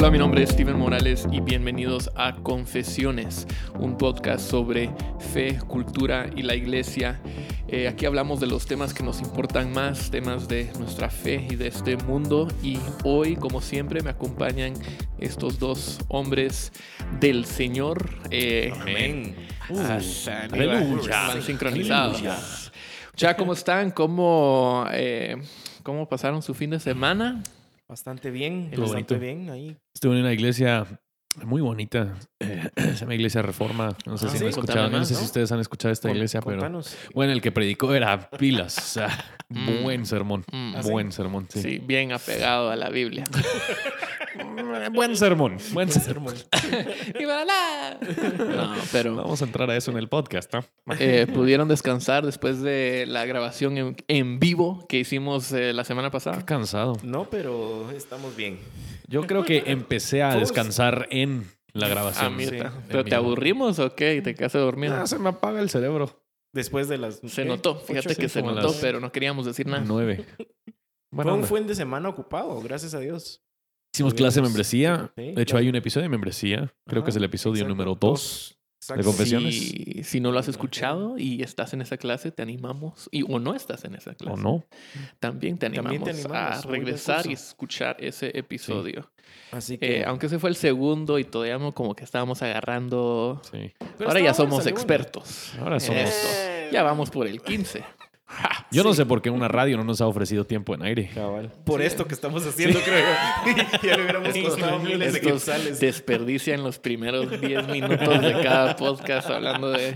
Hola, mi nombre es Steven Morales y bienvenidos a Confesiones, un podcast sobre fe, cultura y la iglesia. Eh, aquí hablamos de los temas que nos importan más, temas de nuestra fe y de este mundo. Y hoy, como siempre, me acompañan estos dos hombres del Señor. Eh, Amén. ah, aleluya. Sincronizados. Ya, ¿cómo están? ¿Cómo, eh, ¿Cómo pasaron su fin de semana? Bastante bien, Estuvo bastante bonito. bien ahí. Estuve en una iglesia muy bonita. eh, se llama Iglesia Reforma. No sé Ah, si sí, han escuchado. contame No sé ¿no? si ustedes han escuchado esta Con- iglesia, pero. Bueno, el que predicó era pilas. O sea, Mm. buen sermón. Mm. ¿Ah, sí? Buen sermón, sí. Sí, bien apegado a la Biblia. Buen sermón. Buen sermón. No, pero Vamos a entrar a eso en el podcast, ¿no? eh, pudieron descansar después de la grabación en, en vivo que hicimos eh, la semana pasada. Qué cansado. No, pero estamos bien. Yo creo que empecé a descansar en la Ah, grabación. mira. sí, ¿Pero te aburrimos o qué? ¿Te quedaste dormido? Ah, se me apaga el cerebro. Después de las... se ¿qué? notó, Ocho, fíjate que se notó, las- pero no queríamos decir nada. Nueve. Fue un fin de semana ocupado, gracias a Dios. Hicimos clase de membresía. Sí, De hecho, hay un episodio de membresía. Creo que es el episodio exacto. número dos. Exacto. de confesiones. Si, si no lo has escuchado y estás en esa clase, te animamos. Y, o no estás en esa clase. ¿O no? También te animamos, También te animamos, a regresar y escuchar ese episodio. Así que... Eh, aunque ese fue el segundo y todavía como que estábamos agarrando. Sí. Ahora ya somos expertos. Ahora somos. esto. Ya vamos por el 15. Ja. Yo no sé por qué una radio no nos ha ofrecido tiempo en aire. Cabal. Por esto que estamos haciendo, creo ya le hubiéramos costado miles de quetzales. desperdician los primeros 10 minutos de cada podcast hablando de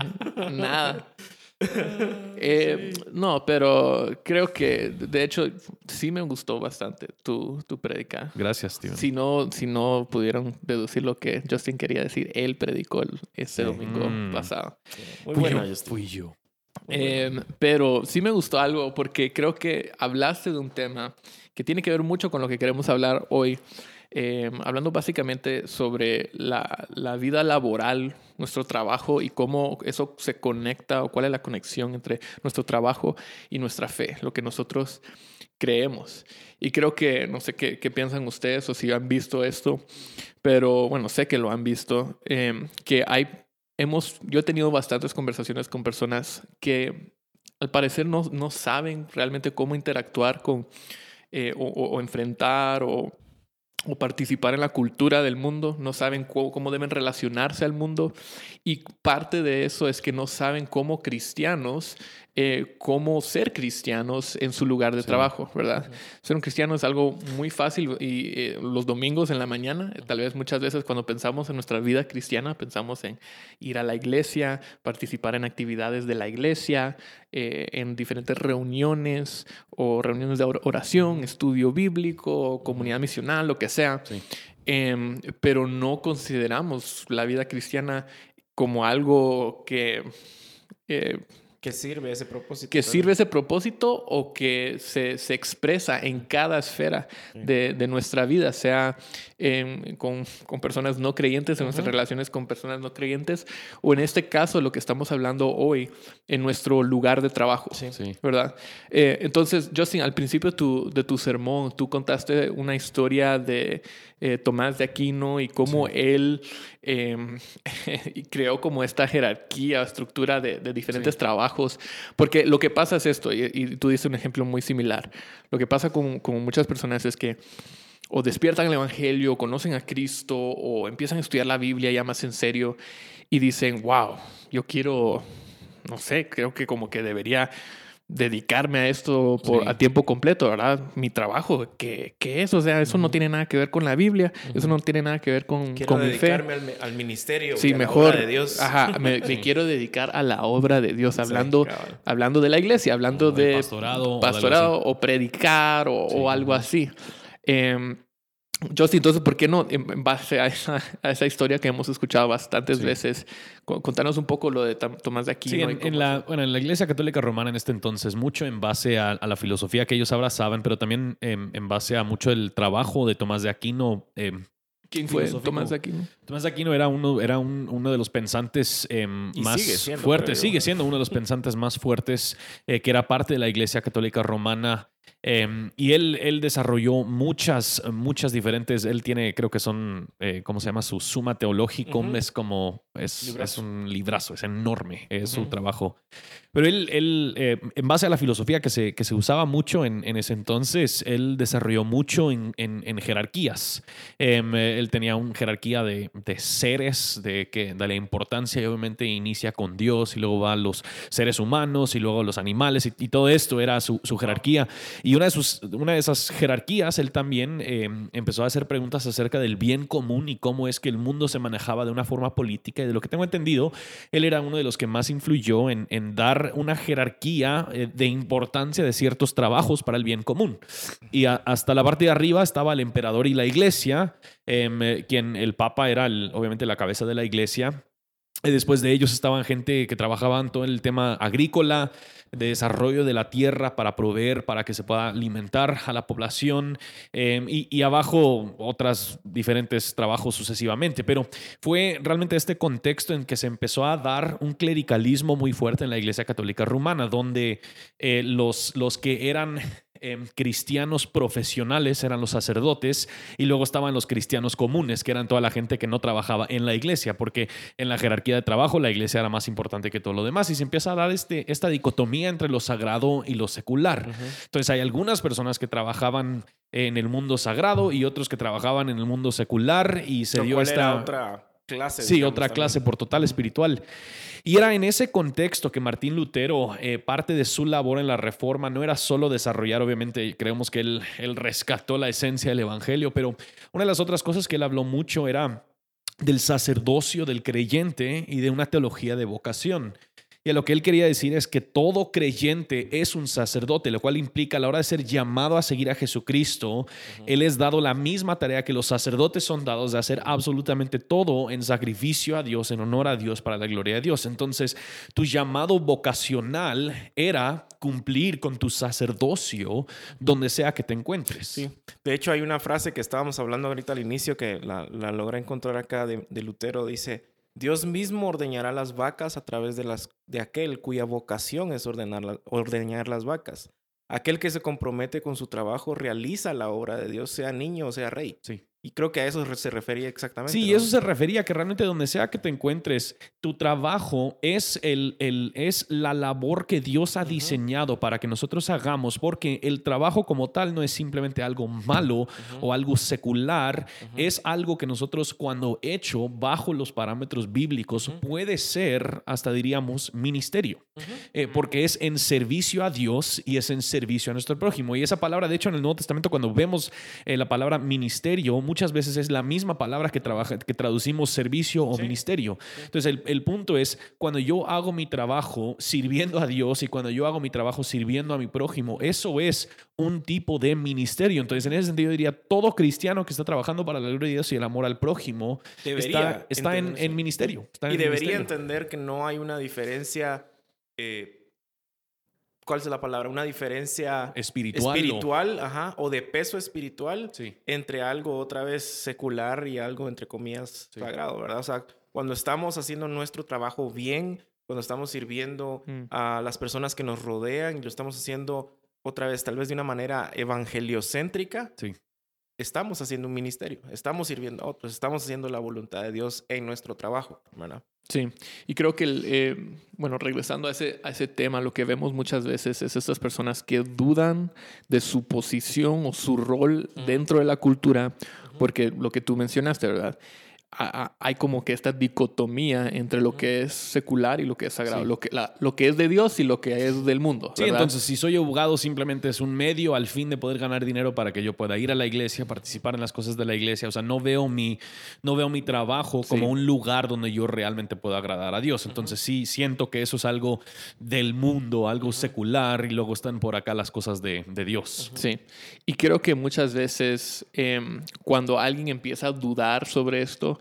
nada. Eh, no, pero creo que de hecho sí me gustó bastante tu, tu predica. Gracias, Steven. Si no, si no pudieron deducir lo que Justin quería decir, él predicó el, este Sí. domingo Mm. pasado. Muy Fui bueno, yo, Justin. fui yo. Eh, pero sí me gustó algo porque creo que hablaste de un tema que tiene que ver mucho con lo que queremos hablar hoy. Eh, hablando básicamente sobre la, la vida laboral, nuestro trabajo y cómo eso se conecta o cuál es la conexión entre nuestro trabajo y nuestra fe, lo que nosotros creemos. Y creo que, no sé qué, qué piensan ustedes o si han visto esto, pero bueno, sé que lo han visto, eh, que hay, hemos, yo he tenido bastantes conversaciones con personas que al parecer no, no saben realmente cómo interactuar con eh, o, enfrentar o, o participar en la cultura del mundo, no saben cómo, cómo deben relacionarse al mundo. Y parte de eso es que no saben cómo cristianos, eh, cómo ser cristianos en su lugar de Sí. trabajo, ¿verdad? Ser un cristiano es algo muy fácil y eh, los domingos en la mañana, tal vez muchas veces cuando pensamos en nuestra vida cristiana, pensamos en ir a la iglesia, participar en actividades de la iglesia, eh, en diferentes reuniones o reuniones de or- oración, estudio bíblico, comunidad misional, lo que sea. Sí. Em, pero no consideramos la vida cristiana como algo que... eh, ¿Qué sirve ese propósito? que sirve ese propósito o que se, se expresa en cada esfera de, de nuestra vida, sea en- con, con personas no creyentes, en nuestras relaciones con personas no creyentes, o en este caso lo que estamos hablando hoy, en nuestro lugar de trabajo. Sí. Sí. ¿Verdad? Eh, entonces, Justin, al principio tu- de tu sermón, tú contaste una historia de eh, Tomás de Aquino y cómo él eh, creó como esta jerarquía, estructura de, de diferentes Sí. trabajos. Porque lo que pasa es esto, y, y tú diste un ejemplo muy similar. Lo que pasa con, con muchas personas es que o despiertan el Evangelio, conocen a Cristo, o empiezan a estudiar la Biblia ya más en serio y dicen, wow, yo quiero, no sé, creo que como que debería dedicarme a esto por, Sí. a tiempo completo, ¿verdad? Mi trabajo, ¿qué, qué es? O sea, eso no tiene nada que ver con la Biblia, eso no tiene nada que ver con, Quiero con mi fe. dedicarme al, mi- al ministerio. Sí, a la mejor. obra de Dios. Ajá, me, me quiero dedicar a la obra de Dios, Sí, hablando, hablando de la iglesia, hablando de pastorado o predicar o, Sí. o algo así. Eh, Justin, entonces, ¿por qué no, en base a esa, a esa historia que hemos escuchado bastantes Sí. veces, contanos un poco lo de Tomás de Aquino? Sí, en, la, bueno, en la Iglesia Católica Romana en este entonces, mucho en base a, a la filosofía que ellos abrazaban, pero también en base a mucho el trabajo de Tomás de Aquino. em, ¿Quién fue. Tomás de Aquino? Tomás de Aquino era uno, era un- uno de los pensantes em, más sigue siendo, fuertes, sigue siendo uno de los pensantes más fuertes, eh, que era parte de la Iglesia Católica Romana Em, y él, él desarrolló muchas, muchas diferentes, él tiene, creo que son, eh, ¿cómo se llama? Su suma teológico, es como, es, es, un librazo, es enorme, es su trabajo. Pero él, él eh, en base a la filosofía que se, que se usaba mucho en, en ese entonces, él desarrolló mucho en, en, jerarquías. Em, él tenía una jerarquía de, de seres, de, que, de la importancia y obviamente inicia con Dios y luego va a los seres humanos y luego los animales y, todo esto era su, su jerarquía. Y una de, sus, una de esas jerarquías, él también em, empezó a hacer preguntas acerca del bien común y cómo es que el mundo se manejaba de una forma política. Y de lo que tengo entendido, él era uno de los que más influyó en, en dar una jerarquía eh, de importancia de ciertos trabajos para el bien común. Y hasta la parte de arriba estaba el emperador y la iglesia, em, eh, quien el papa era obviamente la cabeza de la iglesia. Después de ellos estaban gente que trabajaban todo el tema agrícola, de desarrollo de la tierra para proveer, para que se pueda alimentar a la población em, y, abajo otras diferentes trabajos sucesivamente. Pero fue realmente este contexto en que se empezó a dar un clericalismo muy fuerte en la Iglesia Católica Rumana, donde eh, los, los que eran Em, cristianos profesionales, eran los sacerdotes, y luego estaban los cristianos comunes, que eran toda la gente que no trabajaba en la iglesia, porque en la jerarquía de trabajo la iglesia era más importante que todo lo demás, y se empieza a dar este, esta dicotomía entre lo sagrado y lo secular. Entonces hay algunas personas que trabajaban en el mundo sagrado y otros que trabajaban en el mundo secular, y se dio esta... otra clase. Sí, otra clase por total espiritual. Y era en ese contexto que Martín Lutero, eh, parte de su labor en la reforma, no era solo desarrollar, obviamente, creemos que él, él rescató la esencia del Evangelio, pero una de las otras cosas que él habló mucho era del sacerdocio del creyente y de una teología de vocación. Y lo que él quería decir es que todo creyente es un sacerdote, lo cual implica a la hora de ser llamado a seguir a Jesucristo, él es dado la misma tarea que los sacerdotes son dados de hacer absolutamente todo en sacrificio a Dios, en honor a Dios, para la gloria de Dios. Entonces, tu llamado vocacional era cumplir con tu sacerdocio donde sea que te encuentres. Sí. De hecho, hay una frase que estábamos hablando ahorita al inicio que la, la logré encontrar acá de, de Lutero, dice, Dios mismo ordeñará las vacas a través de, las, de aquel cuya vocación es ordenar, ordeñar las vacas. Aquel que se compromete con su trabajo realiza la obra de Dios, sea niño o sea rey. Sí. Y creo que a eso se refería exactamente. Sí, eso se refería que realmente donde sea que te encuentres, tu trabajo es, el, el, es la labor que Dios ha diseñado para que nosotros hagamos, porque el trabajo como tal no es simplemente algo malo o algo secular, es algo que nosotros cuando hecho bajo los parámetros bíblicos puede ser, hasta diríamos, ministerio, eh, porque es en servicio a Dios y es en servicio a nuestro prójimo. Y esa palabra, de hecho, en el Nuevo Testamento, cuando vemos eh, la palabra ministerio, muchas veces es la misma palabra que, trabaja, que traducimos servicio o ministerio. Entonces, el, punto es, cuando yo hago mi trabajo sirviendo a Dios y cuando yo hago mi trabajo sirviendo a mi prójimo, eso es un tipo de ministerio. Entonces, en ese sentido, diría, todo cristiano que está trabajando para la gloria de Dios y el amor al prójimo está, está en, ministerio. y debería entender que no hay una diferencia. Eh, ¿cuál es la palabra? Una diferencia espiritual, espiritual ajá, o de peso espiritual entre algo otra vez secular y algo entre comillas sagrado, ¿verdad? O sea, cuando estamos haciendo nuestro trabajo bien, cuando estamos sirviendo mm. a las personas que nos rodean y lo estamos haciendo otra vez tal vez de una manera evangeliocéntrica, sí estamos haciendo un ministerio, estamos sirviendo a otros, estamos haciendo la voluntad de Dios en nuestro trabajo, ¿verdad? Sí, y creo que, eh, bueno, regresando a ese, a ese tema, lo que vemos muchas veces es estas personas que dudan de su posición o su rol dentro de la cultura, porque lo que tú mencionaste, ¿verdad? Hay como que esta dicotomía entre lo que es secular y lo que es sagrado, lo, que, lo que es de Dios y lo que es del mundo. Sí, entonces si soy abogado simplemente es un medio al fin de poder ganar dinero para que yo pueda ir a la iglesia, participar en las cosas de la iglesia. O sea, no veo mi, no veo mi trabajo como un lugar donde yo realmente pueda agradar a Dios. Entonces sí siento que eso es algo del mundo, algo secular y luego están por acá las cosas de, de Dios. Sí, y creo que muchas veces em, cuando alguien empieza a dudar sobre esto,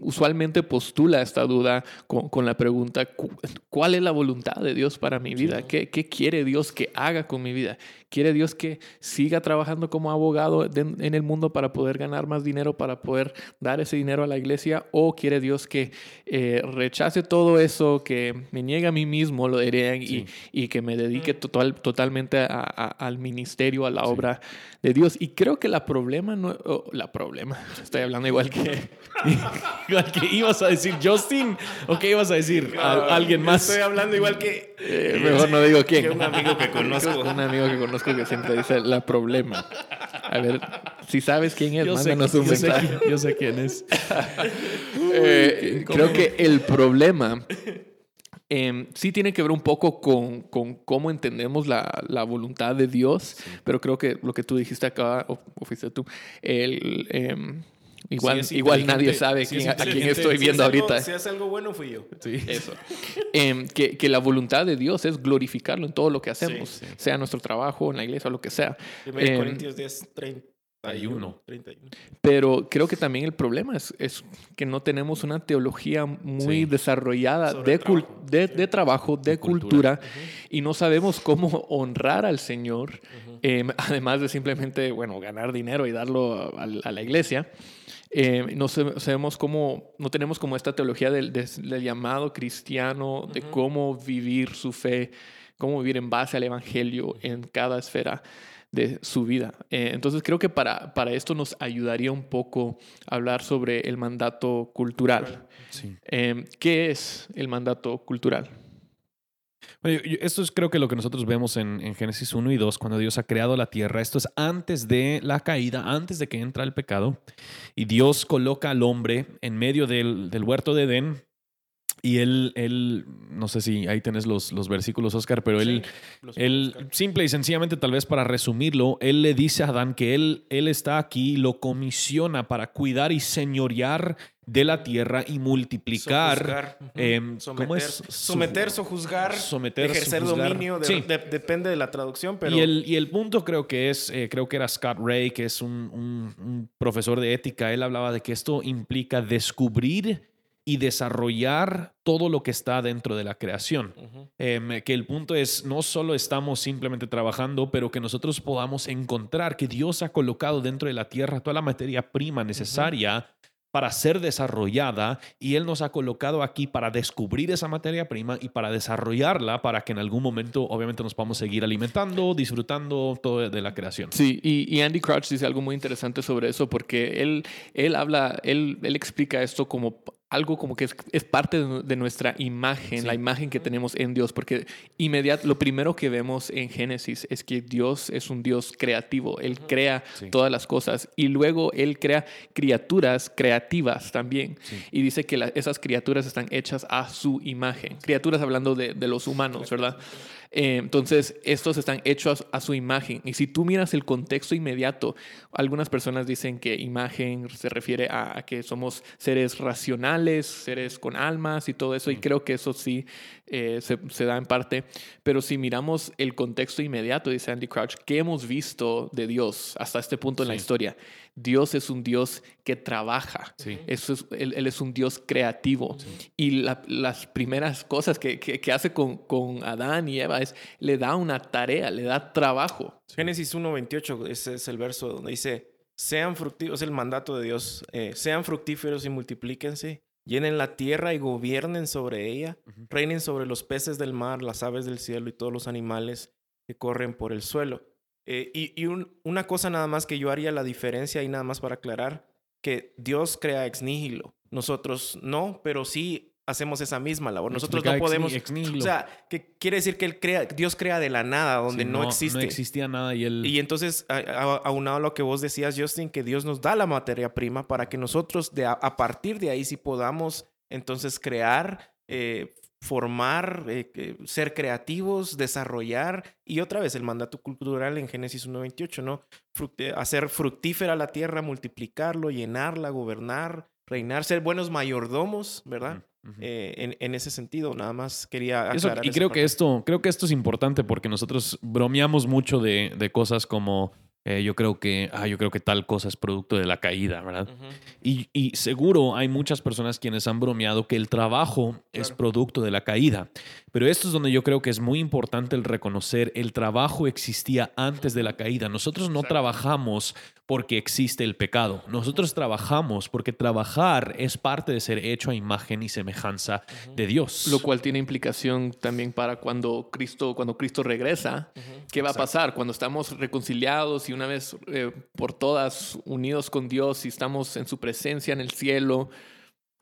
usualmente postula esta duda con, la pregunta, ¿cuál es la voluntad de Dios para mi vida? ¿Qué, quiere Dios que haga con mi vida? ¿Quiere Dios que siga trabajando como abogado en el mundo para poder ganar más dinero, para poder dar ese dinero a la iglesia? ¿O quiere Dios que eh, rechace todo eso, que me niegue a mí mismo, lo diré, y, que me dedique total, totalmente al ministerio, a la obra de Dios? Y creo que la problema no... la problema, estoy hablando igual que... igual que ibas a decir Justin o qué ibas a decir alguien más. Estoy hablando igual que. Eh, mejor no digo quién. un amigo que conozco. un amigo que conozco que siempre dice la problema. A ver, si sabes quién es, mándanos un mensaje. yo sé quién es. Eh, creo que el problema em, sí tiene que ver un poco con, con cómo entendemos la, la voluntad de Dios, pero creo que lo que tú dijiste acá, o, fuiste tú, el, Igual, igual nadie sabe a quién estoy viendo ahorita. Si hace algo bueno, fui yo. Sí. Eso. Em, que, que, la voluntad de Dios es glorificarlo en todo lo que hacemos, sea nuestro trabajo, en la iglesia, o lo que sea. Eh, Corintios 10, 31. 31. Pero creo que también el problema es, es que no tenemos una teología muy desarrollada de, trabajo. De, de, trabajo, de, cultura, y no sabemos cómo honrar al Señor, em, además de simplemente, bueno, ganar dinero y darlo a, a la iglesia. Eh, no sabemos cómo, no tenemos como esta teología del, llamado cristiano, de cómo vivir su fe, cómo vivir en base al Evangelio en cada esfera de su vida. Eh, entonces creo que para, para esto nos ayudaría un poco hablar sobre el mandato cultural. Eh, ¿Qué es el mandato cultural? Esto es creo que lo que nosotros vemos en, Génesis 1 y 2, cuando Dios ha creado la tierra. Esto es antes de la caída, antes de que entra el pecado. Y Dios coloca al hombre en medio del, del huerto de Edén y él, él, no sé si ahí tenés los, los versículos, Oscar, pero él, él simple y sencillamente, tal vez para resumirlo, él le dice a Adán que él, él está aquí, lo comisiona para cuidar y señorear de la tierra y multiplicar. Em, ¿Cómo es? Someter, sojuzgar, someter, ejercer dominio, depende de la traducción, pero... Y el, y el punto creo que es, eh, creo que era Scott Ray, que es un, un profesor de ética, él hablaba de que esto implica descubrir y desarrollar todo lo que está dentro de la creación. Em, que el punto es, no solo estamos simplemente trabajando, pero que nosotros podamos encontrar que Dios ha colocado dentro de la tierra toda la materia prima necesaria para ser desarrollada y Él nos ha colocado aquí para descubrir esa materia prima y para desarrollarla para que en algún momento obviamente nos podamos seguir alimentando, disfrutando todo de la creación. Sí, y, Andy Crouch dice algo muy interesante sobre eso porque él, él habla, él, él explica esto como algo como que es, parte de, nuestra imagen, la imagen que tenemos en Dios, porque inmediato, lo primero que vemos en Génesis es que Dios es un Dios creativo, Él crea todas las cosas y luego Él crea criaturas creativas también. Y dice que esas criaturas están hechas a su imagen, criaturas hablando de, de los humanos, ¿verdad? Eh, entonces, estos están hechos a, su imagen. Y si tú miras el contexto inmediato, algunas personas dicen que imagen se refiere a, que somos seres racionales, seres con almas y todo eso. Y creo que eso sí eh, se, da en parte. Pero si miramos el contexto inmediato, dice Andy Crouch, ¿qué hemos visto de Dios hasta este punto en la historia? Dios es un Dios que trabaja. Eso es, él, es un Dios creativo. Y las primeras cosas que, que, hace con, con, Adán y Eva es, le da una tarea, le da trabajo. Génesis 1.28, ese es el verso donde dice, sean fructíferos, es el mandato de Dios, eh, sean fructíferos y multiplíquense, llenen la tierra y gobiernen sobre ella, reinen sobre los peces del mar, las aves del cielo y todos los animales que corren por el suelo. Eh, y, una cosa nada más que yo haría la diferencia y nada más para aclarar, que Dios crea ex nihilo. Nosotros no, pero sí hacemos esa misma labor. Nosotros no podemos... o sea, que quiere decir que él crea, Dios crea de la nada, donde no, existe. No existía nada y él... Y entonces, aunado a lo que vos decías, Justin, que Dios nos da la materia prima para que nosotros de, a, partir de ahí sí podamos entonces crear eh, formar, eh, ser creativos, desarrollar y otra vez el mandato cultural en Génesis 1.28, ¿no? hacer fructífera la tierra, multiplicarlo, llenarla, gobernar, reinar, ser buenos mayordomos, ¿verdad? Eh, en, ese sentido, nada más quería aclarar. y creo que, esto, creo que esto es importante porque nosotros bromeamos mucho de, de cosas como Eh, yo creo que, ah, yo creo que tal cosa es producto de la caída, ¿verdad? y, y, seguro hay muchas personas quienes han bromeado que el trabajo es producto de la caída. Pero esto es donde yo creo que es muy importante el reconocer el trabajo existía antes de la caída. Nosotros no trabajamos porque existe el pecado. Nosotros trabajamos porque trabajar es parte de ser hecho a imagen y semejanza de Dios. Lo cual tiene implicación también para cuando Cristo, cuando Cristo regresa. ¿Qué va a pasar? Cuando estamos reconciliados y una vez eh, por todas unidos con Dios y estamos en su presencia en el cielo,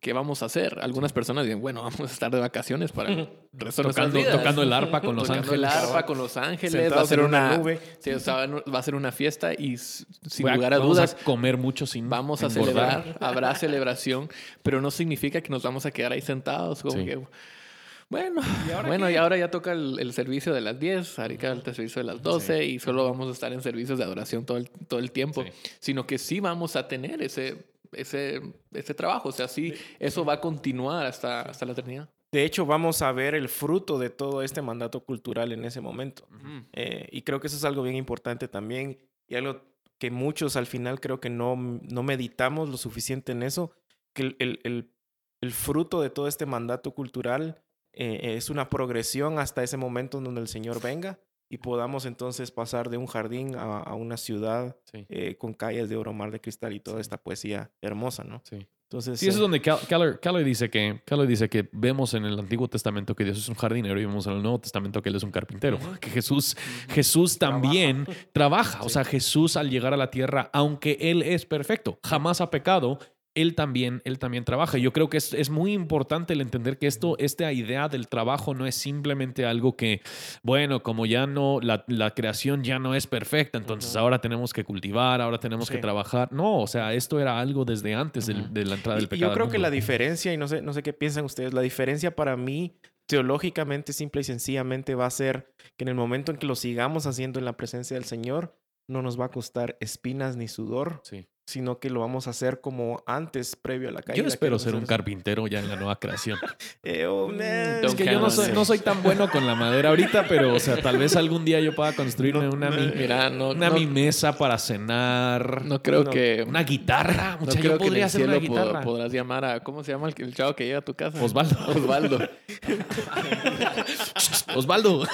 ¿qué vamos a hacer? Algunas personas dicen, bueno, vamos a estar de vacaciones para el tocando, tocando el arpa con los ángeles. el arpa con los ángeles. Va a ser una, va a ser una fiesta y sin lugar a dudas. Vamos a comer mucho sin Vamos a celebrar, habrá celebración, pero no significa que nos vamos a quedar ahí sentados como que... Bueno, ¿Y bueno, y ahora ya toca el, servicio de las 10, ahorita el servicio de las 12 y solo vamos a estar en servicios de adoración todo el, todo el tiempo, sino que sí vamos a tener ese, ese, ese trabajo, o sea, sí, eso va a continuar hasta, hasta la eternidad. De hecho, vamos a ver el fruto de todo este mandato cultural en ese momento. Eh, y creo que eso es algo bien importante también y algo que muchos al final creo que no, no meditamos lo suficiente en eso, que el, el, el fruto de todo este mandato cultural eh, es una progresión hasta ese momento en donde el Señor venga y podamos entonces pasar de un jardín a, una ciudad eh, con calles de oro, mar de cristal y toda esta poesía hermosa, ¿no? Sí. Entonces, sí, eso es eh, donde Keller, dice que, dice que vemos en el Antiguo Testamento que Dios es un jardinero y vemos en el Nuevo Testamento que Él es un carpintero. Que Jesús, Jesús también trabaja. O sea, Jesús al llegar a la tierra, aunque Él es perfecto, jamás ha pecado, él también, él también trabaja. Yo creo que es, es, muy importante el entender que esto, esta idea del trabajo no es simplemente algo que, bueno, como ya no, la, la creación ya no es perfecta, entonces ahora tenemos que cultivar, ahora tenemos que trabajar. No, o sea, esto era algo desde antes de la entrada del pecado. Yo creo que la diferencia, y no sé, no sé qué piensan ustedes, la diferencia para mí teológicamente, simple y sencillamente, va a ser que en el momento en que lo sigamos haciendo en la presencia del Señor, no nos va a costar espinas ni sudor, sí sino que lo vamos a hacer como antes, previo a la caída. Yo espero ser un carpintero ya en la nueva creación. Eh, oh, mm, es que yo no soy, no soy, tan bueno con la madera ahorita, pero, o sea, tal vez algún día yo pueda construirme una, mi, mira, no, una mi mesa para cenar. No creo que... Una guitarra. no creo yo podría hacer una guitarra. Podrás llamar a... ¿Cómo se llama el, chavo que llega a tu casa? Osvaldo. Osvaldo. Osvaldo.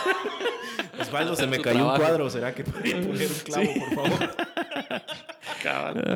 Osvaldo, se me cayó un cuadro. ¿Será que podría poner un clavo, por favor?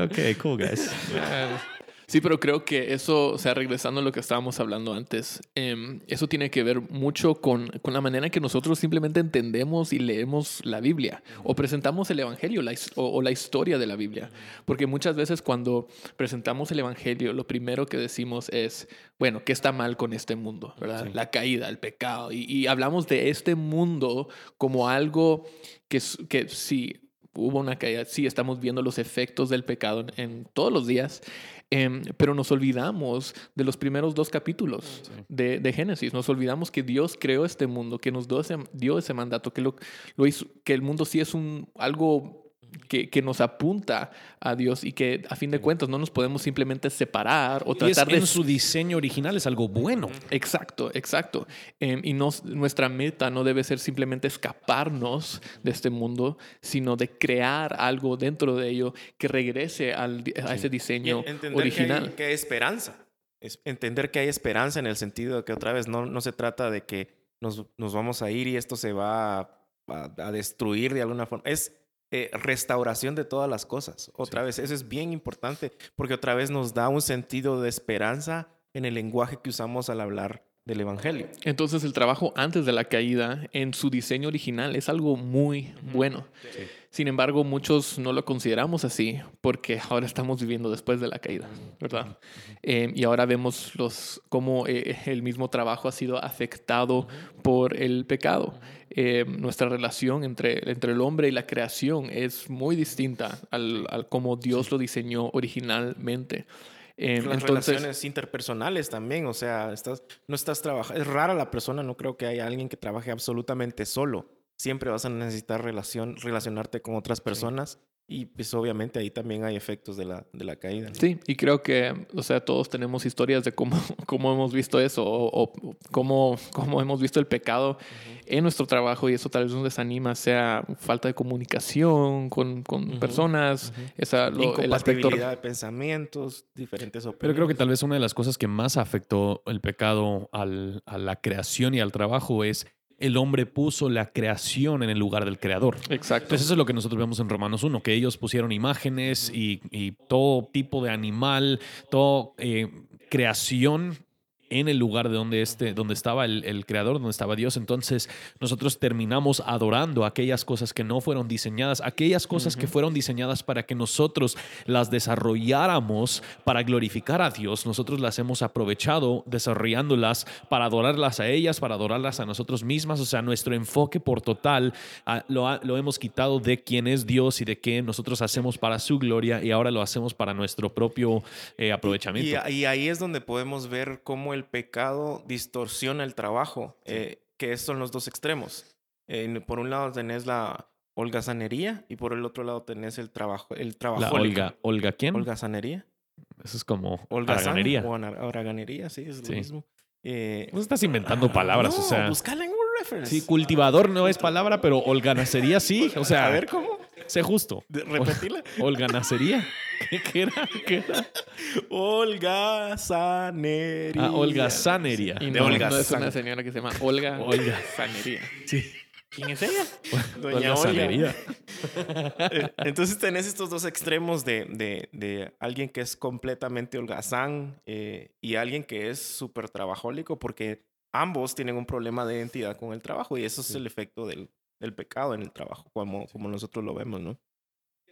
Ok, cool, guys. Sí, pero creo que eso, o sea, regresando a lo que estábamos hablando antes, em, eso tiene que ver mucho con, con, la manera en que nosotros simplemente entendemos y leemos la Biblia o presentamos el Evangelio o, la historia de la Biblia. Porque muchas veces cuando presentamos el Evangelio, lo primero que decimos es, bueno, ¿qué está mal con este mundo? ¿Verdad? La caída, el pecado. Y, y, hablamos de este mundo como algo que, que sí hubo una caída, sí, estamos viendo los efectos del pecado en, todos los días, em, pero nos olvidamos de los primeros dos capítulos de, de, Génesis, nos olvidamos que Dios creó este mundo, que nos dio ese, dio ese mandato, que, lo, lo hizo, que el mundo sí es un, algo que, que, nos apunta a Dios y que a fin de cuentas no nos podemos simplemente separar o tratar de... En su diseño original es algo bueno. Exacto, exacto. Em, y no, nuestra meta no debe ser simplemente escaparnos de este mundo, sino de crear algo dentro de ello que regrese al, a ese diseño original. Que hay, esperanza. Es entender que hay esperanza en el sentido de que otra vez no, no se trata de que nos, nos vamos a ir y esto se va a, a destruir de alguna forma. Es eh, restauración de todas las cosas. Otra vez, eso es bien importante porque otra vez nos da un sentido de esperanza en el lenguaje que usamos al hablar del Evangelio. Entonces el trabajo antes de la caída en su diseño original es algo muy bueno. Sin embargo, muchos no lo consideramos así porque ahora estamos viviendo después de la caída, ¿verdad? Eh, y ahora vemos los, cómo eh, el mismo trabajo ha sido afectado por el pecado. Eh, nuestra relación entre, entre el hombre y la creación es muy distinta al, al cómo Dios lo diseñó originalmente. Eh, Las relaciones interpersonales también, o sea, estás, no estás trabajando, es rara la persona, no creo que haya alguien que trabaje absolutamente solo. Siempre vas a necesitar relación, relacionarte con otras personas Y pues obviamente ahí también hay efectos de la, de la caída. Sí, y creo que, o sea, todos tenemos historias de cómo, cómo hemos visto eso o, cómo, cómo, hemos visto el pecado en nuestro trabajo y eso tal vez nos desanima, sea falta de comunicación con, con personas, esa, lo, el aspecto de pensamientos, diferentes opiniones. Pero creo que tal vez una de las cosas que más afectó el pecado al, a la creación y al trabajo es el hombre puso la creación en el lugar del creador. Exacto. Entonces eso es lo que nosotros vemos en Romanos 1, que ellos pusieron imágenes y, todo tipo de animal, toda eh, creación en el lugar de donde, este, donde estaba el, creador, donde estaba Dios. Entonces nosotros terminamos adorando aquellas cosas que no fueron diseñadas, aquellas cosas que fueron diseñadas para que nosotros las desarrolláramos para glorificar a Dios. Nosotros las hemos aprovechado desarrollándolas para adorarlas a ellas, para adorarlas a nosotros mismas. O sea, nuestro enfoque por total ah, lo, lo hemos quitado de quién es Dios y de qué nosotros hacemos para su gloria y ahora lo hacemos para nuestro propio eh, aprovechamiento. Y, y ahí es donde podemos ver cómo el el pecado distorsiona el trabajo, eh, que son los dos extremos. por un lado tenés la holgazanería y por el otro lado tenés el trabajo. El trabajo la Olga, ¿Olga quién? Holgazanería. Eso es como holgazanería. O haraganería, sí, es lo mismo. Eh, no estás inventando palabras, o sea. Buscala en Reference. Sí, cultivador no es palabra, pero holganacería sí. O sea. A ver cómo. Sé justo. Repetirla. Holganacería. ¿Qué, ¿Qué, era? ¿Qué era? Olga Sanería. Ah, Olga Sanería. Y no, Olga no es una señora que se llama Olga, Olga. Sanería. Sí. ¿Quién es ella? Doña Olga. Eh, entonces tenés estos dos extremos de, de, de alguien que es completamente holgazán eh, y alguien que es súper trabajólico porque ambos tienen un problema de identidad con el trabajo y eso es el efecto del, del pecado en el trabajo, como, como nosotros lo vemos, ¿no?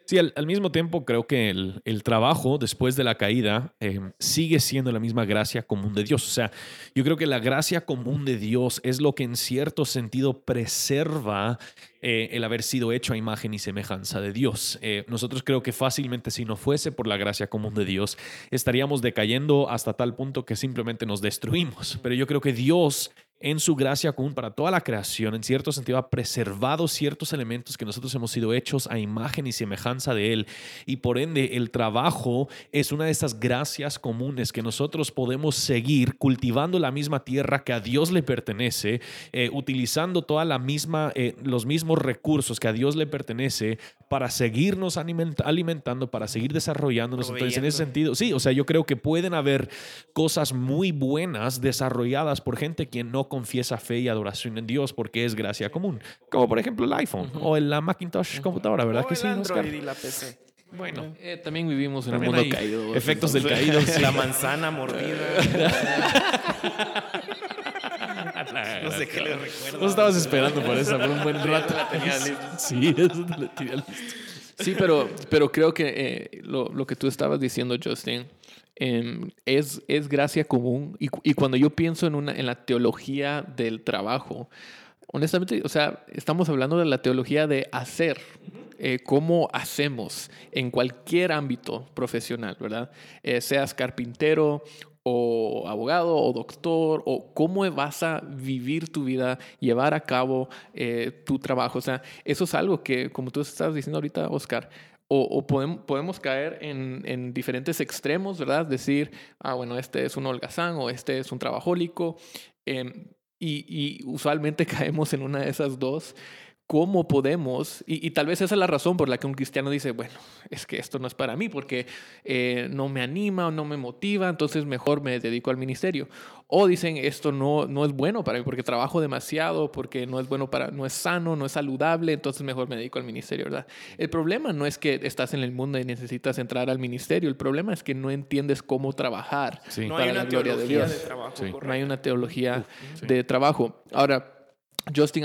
Sí, al, mismo tiempo creo que el, el, trabajo después de la caída em, sigue siendo la misma gracia común de Dios. O sea, yo creo que la gracia común de Dios es lo que en cierto sentido preserva eh, el haber sido hecho a imagen y semejanza de Dios. Eh, nosotros creo que fácilmente si no fuese por la gracia común de Dios, estaríamos decayendo hasta tal punto que simplemente nos destruimos. Pero yo creo que Dios en su gracia común para toda la creación, en cierto sentido, ha preservado ciertos elementos que nosotros hemos sido hechos a imagen y semejanza de Él. Y por ende, el trabajo es una de esas gracias comunes que nosotros podemos seguir cultivando la misma tierra que a Dios le pertenece, eh, utilizando toda la misma, eh, los mismos recursos que a Dios le pertenece para seguirnos alimentando, para seguir desarrollándonos. Entonces, en ese sentido, sí, o sea, yo creo que pueden haber cosas muy buenas desarrolladas por gente quien no confiesa fe y adoración en Dios porque es gracia común. Como por ejemplo el iPhone o la Macintosh computadora, ¿verdad o que el sí? Android y la PC. Bueno, eh, también vivimos en un mundo caído. Efectos del caído. La manzana mordida. no sé qué le recuerdo. No estabas esperando por eso por un buen rato. Sí, eso te la tenía listo. Sí, pero, pero creo que eh, lo, lo, que tú estabas diciendo, Justin, Em, es, es gracia común. Y, y, cuando yo pienso en, una, en la teología del trabajo, honestamente, o sea, estamos hablando de la teología de hacer, eh, cómo hacemos en cualquier ámbito profesional, ¿verdad? Eh, seas carpintero o abogado o doctor o cómo vas a vivir tu vida, llevar a cabo eh, tu trabajo. O sea, eso es algo que, como tú estás diciendo ahorita, Oscar, o, podemos, caer en, en, diferentes extremos, ¿verdad? Decir, ah, bueno, este es un holgazán o este es un trabajólico. Y, y, usualmente caemos en una de esas dos cómo podemos, y, tal vez esa es la razón por la que un cristiano dice, bueno, es que esto no es para mí porque eh, no me anima o no me motiva, entonces mejor me dedico al ministerio. O dicen, esto no, no es bueno para mí porque trabajo demasiado, porque no es bueno para, no es sano, no es saludable, entonces mejor me dedico al ministerio, ¿verdad? El problema no es que estás en el mundo y necesitas entrar al ministerio, el problema es que no entiendes cómo trabajar no hay una la gloria de Dios. trabajo, no hay una teología de trabajo. Ahora, Justin,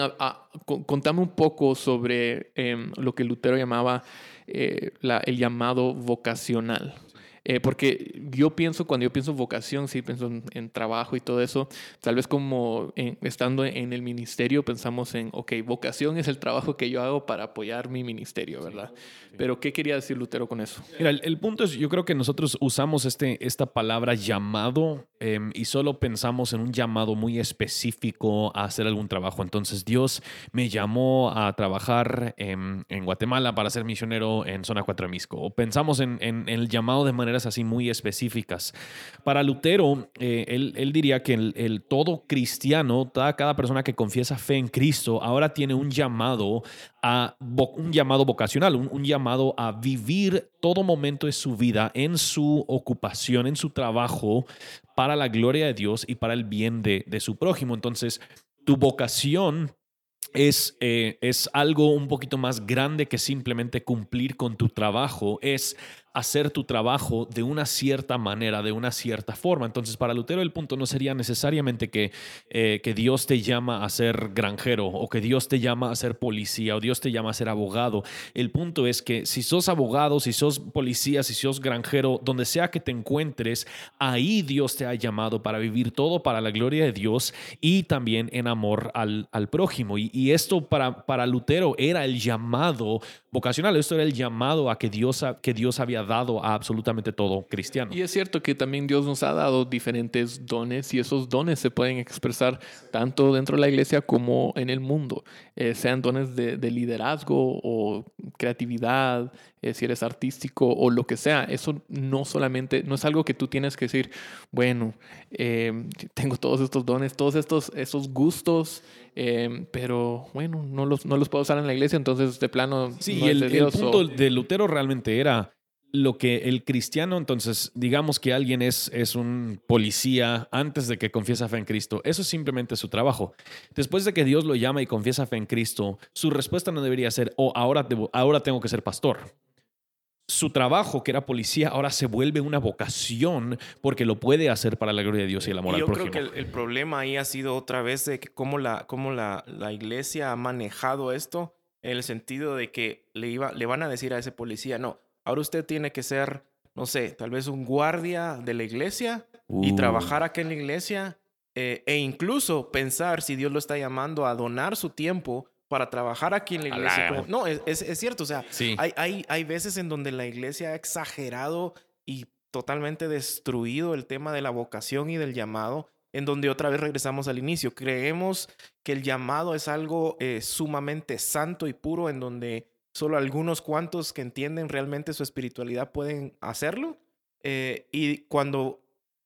contame un poco sobre em, lo que Lutero llamaba eh, el llamado vocacional. Eh, porque yo pienso, cuando yo pienso vocación, sí pienso en, trabajo y todo eso, tal vez como estando en el ministerio pensamos en, ok, vocación es el trabajo que yo hago para apoyar mi ministerio, ¿verdad? Pero ¿qué quería decir Lutero con eso? Mira, el, punto es, yo creo que nosotros usamos este, esta palabra llamado em, y solo pensamos en un llamado muy específico a hacer algún trabajo. Entonces Dios me llamó a trabajar en, Guatemala para ser misionero en Zona 4 de Misco. O pensamos en, en el llamado de manera así muy específicas. Para Lutero, eh, él, diría que el, todo cristiano, cada persona que confiesa fe en Cristo, ahora tiene un llamado a un llamado vocacional, un, llamado a vivir todo momento de su vida en su ocupación, en su trabajo, para la gloria de Dios y para el bien de, su prójimo. Entonces, tu vocación es, eh, es, algo un poquito más grande que simplemente cumplir con tu trabajo, es hacer tu trabajo de una cierta manera, de una cierta forma. Entonces, para Lutero el punto no sería necesariamente que, eh, que Dios te llama a ser granjero o que Dios te llama a ser policía o Dios te llama a ser abogado. El punto es que si sos abogado, si sos policía, si sos granjero, donde sea que te encuentres, ahí Dios te ha llamado para vivir todo para la gloria de Dios y también en amor al, al prójimo. Y, esto para, para Lutero era el llamado vocacional, esto era el llamado a que Dios, que Dios había dado a absolutamente todo cristiano. Y es cierto que también Dios nos ha dado diferentes dones y esos dones se pueden expresar tanto dentro de la iglesia como en el mundo, eh, sean dones de, liderazgo o creatividad, eh, si eres artístico o lo que sea. Eso no solamente, no es algo que tú tienes que decir, bueno, em, tengo todos estos dones, todos estos esos gustos, em, pero bueno, no los, no los puedo usar en la iglesia, entonces de plano... Sí, el, el punto de Lutero realmente era lo que el cristiano, entonces, digamos que alguien es, es un policía antes de que confiesa fe en Cristo, eso es simplemente su trabajo. Después de que Dios lo llama y confiesa fe en Cristo, su respuesta no debería ser, oh, ahora, ahora tengo que ser pastor. Su trabajo, que era policía, ahora se vuelve una vocación porque lo puede hacer para la gloria de Dios y el amor al prójimo. Yo creo que el, problema ahí ha sido otra vez de cómo, la, cómo la, la iglesia ha manejado esto en el sentido de que le, iba, le van a decir a ese policía, no, Ahora usted tiene que ser, no sé, tal vez un guardia de la iglesia y uh. trabajar aquí en la iglesia eh, e incluso pensar si Dios lo está llamando a donar su tiempo para trabajar aquí en la iglesia. no, es, es, cierto, o sea, hay, hay, hay veces en donde la iglesia ha exagerado y totalmente destruido el tema de la vocación y del llamado, en donde otra vez regresamos al inicio. Creemos que el llamado es algo eh, sumamente santo y puro, en donde Solo algunos cuantos que entienden realmente su espiritualidad pueden hacerlo. Eh, y cuando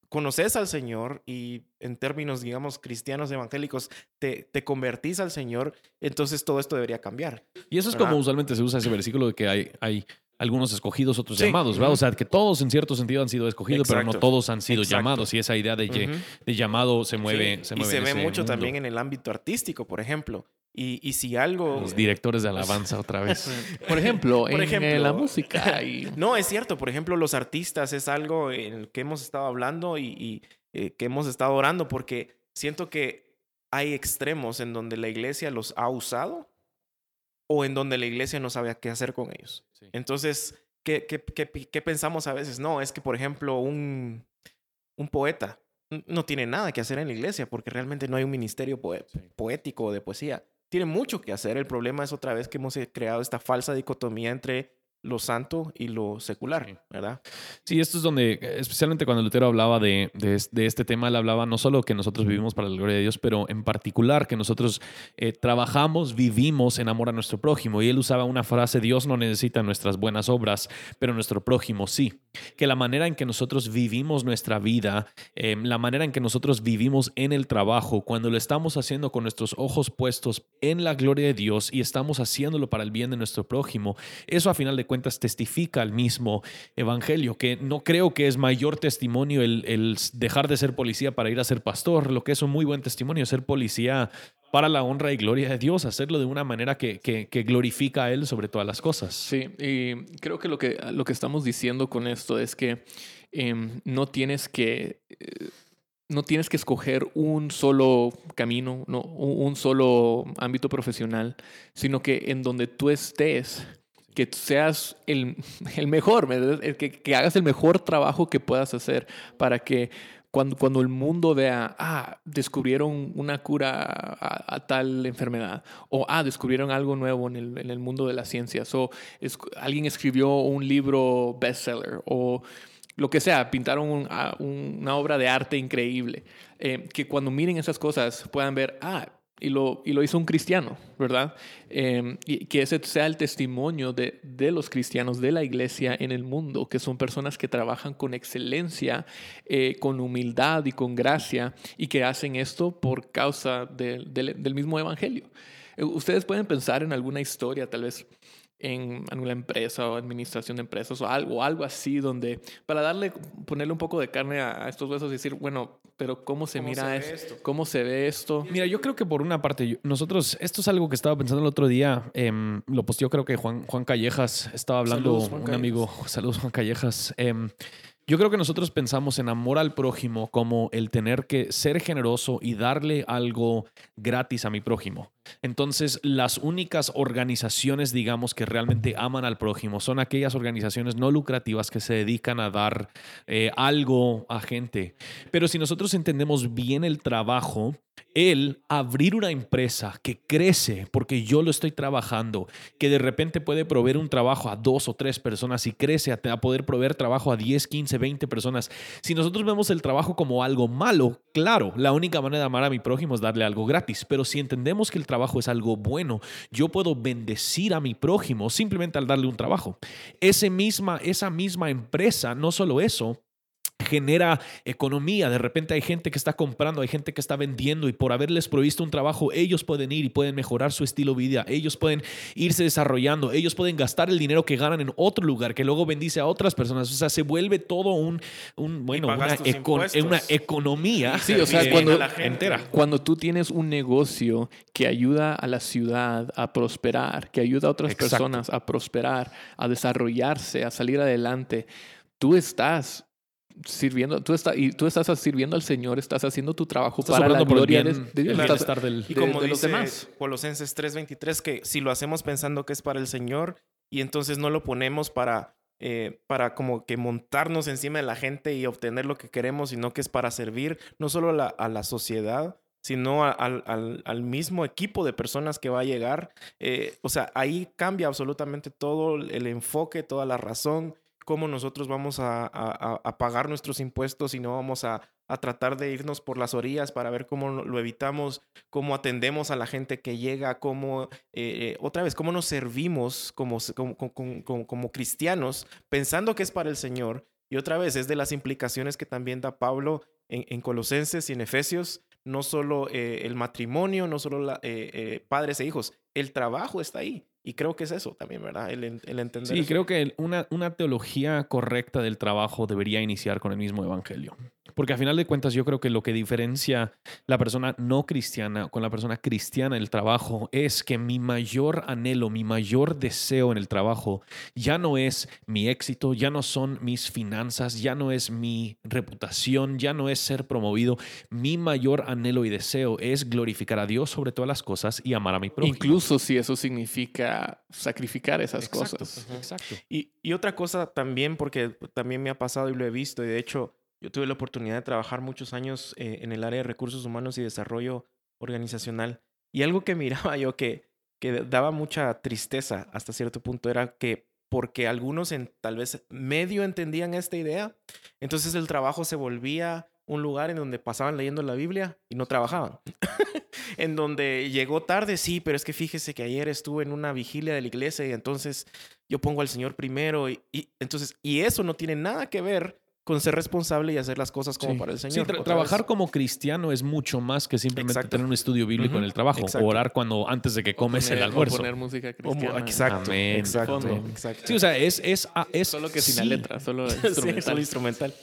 conoces al Señor y en términos, digamos, cristianos evangélicos, te, te convertís al Señor, entonces todo esto debería cambiar. Y eso es como usualmente se usa ese versículo de que hay, hay algunos escogidos, otros llamados, ¿verdad? O sea, que todos en cierto sentido han sido escogidos, pero no todos han sido llamados. Y esa idea de, de llamado se mueve. Se mueve y se ve mucho también en el ámbito artístico, por ejemplo. Y, y, si algo... Los directores de alabanza otra vez. por ejemplo, en la música. No, es cierto. Por ejemplo, los artistas es algo en el que hemos estado hablando y, eh, que hemos estado orando porque siento que hay extremos en donde la iglesia los ha usado o en donde la iglesia no sabe qué hacer con ellos. Entonces, ¿qué, qué, qué, qué pensamos a veces? No, es que, por ejemplo, un, un poeta no tiene nada que hacer en la iglesia porque realmente no hay un ministerio poético o de poesía tiene mucho que hacer. El problema es otra vez que hemos eh, creado esta falsa dicotomía entre lo santo y lo secular, ¿verdad? Sí, esto es donde, especialmente cuando Lutero hablaba de, de, este tema, él hablaba no solo que nosotros vivimos para la gloria de Dios, pero en particular que nosotros eh, trabajamos, vivimos en amor a nuestro prójimo. Y él usaba una frase, Dios no necesita nuestras buenas obras, pero nuestro prójimo sí. Que la manera en que nosotros vivimos nuestra vida, em, la manera en que nosotros vivimos en el trabajo, cuando lo estamos haciendo con nuestros ojos puestos en la gloria de Dios y estamos haciéndolo para el bien de nuestro prójimo, eso a final de cuentas testifica al mismo evangelio, que no creo que es mayor testimonio el, dejar de ser policía para ir a ser pastor, lo que es un muy buen testimonio, ser policía para la honra y gloria de Dios, hacerlo de una manera que, glorifica a Él sobre todas las cosas. Sí, y creo que lo que, lo que estamos diciendo con esto es que em, no tienes que... Eh, no tienes que escoger un solo camino, no, un solo ámbito profesional, sino que en donde tú estés, que seas el, el mejor, que, que hagas el mejor trabajo que puedas hacer para que cuando, cuando, el mundo vea, ah, descubrieron una cura a, tal enfermedad, o ah, descubrieron algo nuevo en el, en el mundo de las ciencias, o alguien escribió un libro bestseller, o lo que sea, pintaron una obra de arte increíble, eh, que cuando miren esas cosas puedan ver, ah, y lo, y lo hizo un cristiano, ¿verdad? Em, y que ese sea el testimonio de, de, los cristianos de la iglesia en el mundo, que son personas que trabajan con excelencia, eh, con humildad y con gracia, y que hacen esto por causa del mismo evangelio. Eh, ustedes pueden pensar en alguna historia, tal vez en alguna empresa o administración de empresas o algo, algo así, donde para darle, ponerle un poco de carne a, estos huesos y decir, bueno, pero ¿cómo se mira esto? ¿Cómo se ve esto? Mira, yo creo que por una parte, nosotros, esto es algo que estaba pensando el otro día, eh, lo posteó creo que Juan, Juan Callejas, estaba hablando, un amigo, saludos Juan Callejas. Eh, yo creo que nosotros pensamos en amor al prójimo como el tener que ser generoso y darle algo gratis a mi prójimo. Entonces, las únicas organizaciones, digamos, que realmente aman al prójimo son aquellas organizaciones no lucrativas que se dedican a dar eh, algo a gente. Pero si nosotros entendemos bien el trabajo, el abrir una empresa que crece porque yo lo estoy trabajando, que de repente puede proveer un trabajo a dos o tres personas y crece a, poder proveer trabajo a 10, 15, 20 personas. Si nosotros vemos el trabajo como algo malo, claro, la única manera de amar a mi prójimo es darle algo gratis, pero si entendemos que el trabajo es algo bueno, yo puedo bendecir a mi prójimo simplemente al darle un trabajo. Ese misma, esa misma empresa, no solo eso, genera economía. De repente hay gente que está comprando, hay gente que está vendiendo y por haberles provisto un trabajo, ellos pueden ir y pueden mejorar su estilo de vida, ellos pueden irse desarrollando, ellos pueden gastar el dinero que ganan en otro lugar que luego bendice a otras personas. O sea, se vuelve todo un, un bueno, una, una, economía. Sí, o sea, cuando, entera. cuando tú tienes un negocio que ayuda a la ciudad a prosperar, que ayuda a otras personas a prosperar, a desarrollarse, a salir adelante, tú estás sirviendo, tú, estás y tú estás sirviendo al Señor, estás haciendo tu trabajo para la gloria de, Dios. y como dice los demás. Colosenses 3:23, que si lo hacemos pensando que es para el Señor y entonces no lo ponemos para, eh, para como que montarnos encima de la gente y obtener lo que queremos, sino que es para servir no solo a la, sociedad, sino al, al, mismo equipo de personas que va a llegar. Eh, o sea, ahí cambia absolutamente todo el enfoque, toda la razón cómo nosotros vamos a, pagar nuestros impuestos y no vamos a, tratar de irnos por las orillas para ver cómo lo evitamos, cómo atendemos a la gente que llega, cómo, eh, eh, otra vez, cómo nos servimos como, cristianos, pensando que es para el Señor. Y otra vez, es de las implicaciones que también da Pablo en, Colosenses y en Efesios, no solo eh, el matrimonio, no solo la, padres e hijos, el trabajo está ahí. Y creo que es eso también, ¿verdad? El, el entender. Sí, creo que una, una teología correcta del trabajo debería iniciar con el mismo evangelio. Porque a final de cuentas yo creo que lo que diferencia la persona no cristiana con la persona cristiana en el trabajo es que mi mayor anhelo, mi mayor deseo en el trabajo ya no es mi éxito, ya no son mis finanzas, ya no es mi reputación, ya no es ser promovido. Mi mayor anhelo y deseo es glorificar a Dios sobre todas las cosas y amar a mi prójimo. Incluso si eso significa sacrificar esas cosas. Exacto. Y, y otra cosa también, porque también me ha pasado y lo he visto, y de hecho yo tuve la oportunidad de trabajar muchos años eh, en el área de recursos humanos y desarrollo organizacional. Y algo que miraba yo que, que daba mucha tristeza hasta cierto punto era que porque algunos en, tal vez medio entendían esta idea, entonces el trabajo se volvía un lugar en donde pasaban leyendo la Biblia y no trabajaban. en donde llegó tarde, sí, pero es que fíjese que ayer estuve en una vigilia de la iglesia y entonces yo pongo al Señor primero y, y entonces y eso no tiene nada que ver con ser responsable y hacer las cosas como para el Señor. Sí, trabajar como cristiano es mucho más que simplemente tener un estudio bíblico en el trabajo. O orar cuando antes de que comes el almuerzo. poner música cristiana. exacto, exacto, Sí, o sea, es... es, es solo que sin la letra, solo instrumental. solo instrumental.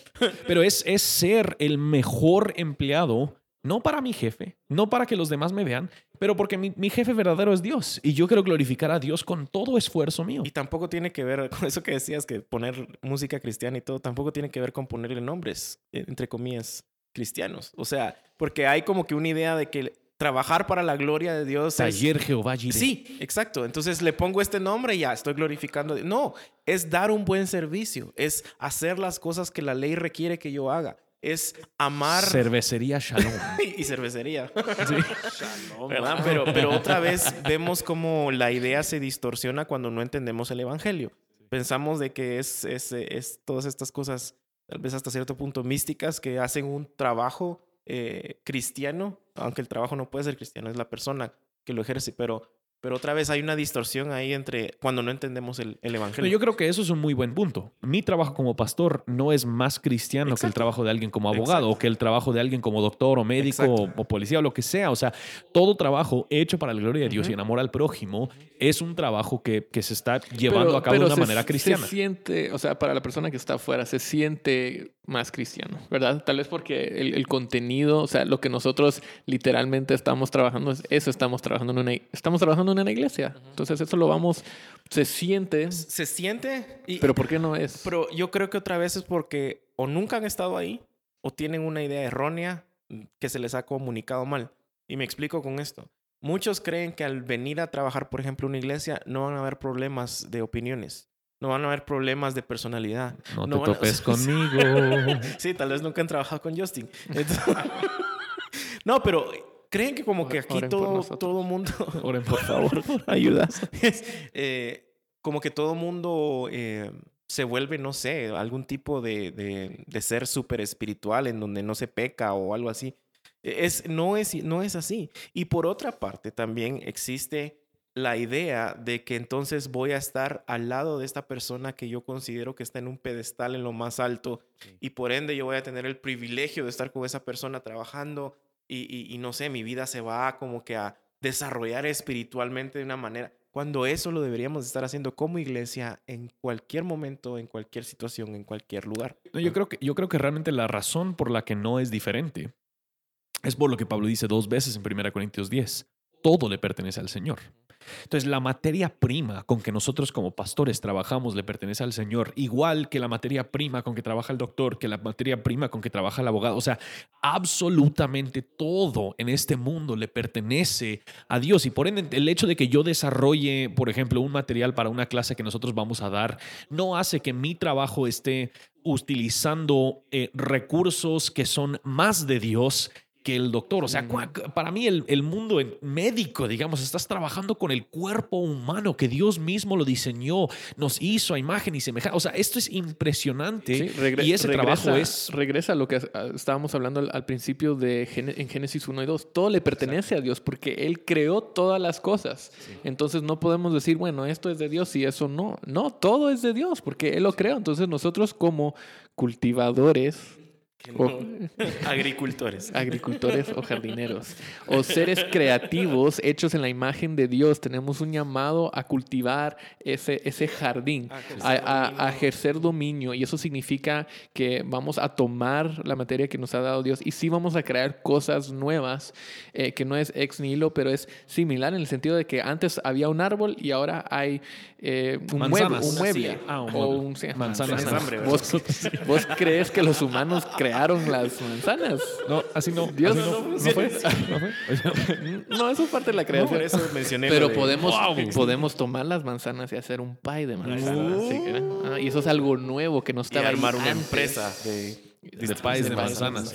Pero es, es ser el mejor empleado no para mi jefe, no para que los demás me vean, pero porque mi, jefe verdadero es Dios y yo quiero glorificar a Dios con todo esfuerzo mío. Y tampoco tiene que ver con eso que decías, que poner música cristiana y todo, tampoco tiene que ver con ponerle nombres, eh, entre comillas, cristianos. O sea, porque hay como que una idea de que trabajar para la gloria de Dios. es- Taller Jehová Jireh. Sí, exacto. Entonces le pongo este nombre y ya estoy glorificando. No, es dar un buen servicio, es hacer las cosas que la ley requiere que yo haga, es amar Cervecería Shalom. y cervecería. ¿Verdad? Pero, pero otra vez vemos como la idea se distorsiona cuando no entendemos el evangelio. Pensamos de que es, es, es todas estas cosas, tal vez hasta cierto punto místicas, que hacen un trabajo eh, cristiano, aunque el trabajo no puede ser cristiano, es la persona que lo ejerce, pero, pero otra vez hay una distorsión ahí entre cuando no entendemos el, el evangelio. yo creo que eso es un muy buen punto. Mi trabajo como pastor no es más cristiano que el trabajo de alguien como abogado Exacto. o que el trabajo de alguien como doctor o médico o, policía o lo que sea. O sea, todo trabajo hecho para la gloria de Dios y en amor al prójimo es un trabajo que, que se está llevando Pero- a cabo de una se- manera cristiana. Se siente, o sea, para la persona que está afuera, se siente más cristiano, ¿verdad? Tal vez porque el, el contenido, o sea, lo que nosotros literalmente estamos trabajando, es eso estamos trabajando en una, estamos trabajando en una iglesia. Entonces eso lo vamos, se siente, Se siente, y, pero ¿por qué no es? Pero yo creo que otra vez es porque o nunca han estado ahí o tienen una idea errónea que se les ha comunicado mal. Y me explico con esto. Muchos creen que al venir a trabajar, por ejemplo, en una iglesia, no van a haber problemas de opiniones. No van a haber problemas de personalidad. No, no te van a- topes sí. conmigo. Sí, tal vez nunca han trabajado con Justin. Entonces- no, pero creen que como que aquí Oren todo, todo mundo... Oren, por favor. ayuda. Eh, como que todo mundo eh, se vuelve, no sé, algún tipo de, de, de ser súper espiritual en donde no se peca o algo así. Es, no, es, no es así. Y por otra parte, también existe la idea de que entonces voy a estar al lado de esta persona que yo considero que está en un pedestal en lo más alto y por ende yo voy a tener el privilegio de estar con esa persona trabajando y, y- y no sé, mi vida se va como que a desarrollar espiritualmente de una manera, cuando eso lo deberíamos estar haciendo como iglesia en cualquier momento, en cualquier situación, en cualquier lugar. No, yo, creo que, yo creo que realmente la razón por la que no es diferente es por lo que Pablo dice dos veces en 1 Corintios 10. Todo le pertenece al Señor. Entonces, la materia prima con que nosotros como pastores trabajamos le pertenece al Señor, igual que la materia prima con que trabaja el doctor, que la materia prima con que trabaja el abogado. O sea, absolutamente todo en este mundo le pertenece a Dios. Y por ende, el hecho de que yo desarrolle, por ejemplo, un material para una clase que nosotros vamos a dar, no hace que mi trabajo esté utilizando eh, recursos que son más de Dios que el doctor. O sea, para mí el, el mundo médico, digamos, estás trabajando con el cuerpo humano que Dios mismo lo diseñó, nos hizo a imagen y semejanza. O sea, esto es impresionante Sí, y ese trabajo es... Regresa a lo que estábamos hablando al, al principio de en Génesis 1 y 2. Todo le pertenece a Dios porque Él creó todas las cosas. Entonces no podemos decir, bueno, esto es de Dios y eso no. No, todo es de Dios porque Él lo creó. Entonces nosotros como cultivadores Que o- no- Agricultores. agricultores o jardineros o seres creativos hechos en la imagen de Dios. Tenemos un llamado a cultivar ese, ese jardín, A ejercer a, a- a dominio. ejercer dominio y eso significa que vamos a tomar la materia que nos ha dado Dios y sí vamos a crear cosas nuevas eh, que no es ex nihilo, pero es similar en el sentido de que antes había un árbol y ahora hay eh, un, mueble, Manzanas. un mueble. Sí. Ah, un o un- sí, Manzanas. ¿Vos, ¿Vos crees que los humanos crearon las manzanas? No, así no. Dios así no, no no funciona. fue. No fue. No, eso es parte de la No, creación. por eso mencioné. Pero de- podemos, Wow. podemos tomar las manzanas y hacer un pie de manzanas. Uh. Sí, ¿eh? Ah, y eso es algo nuevo que no y estaba ahí armar una antes. empresa de, De pies de manzanas.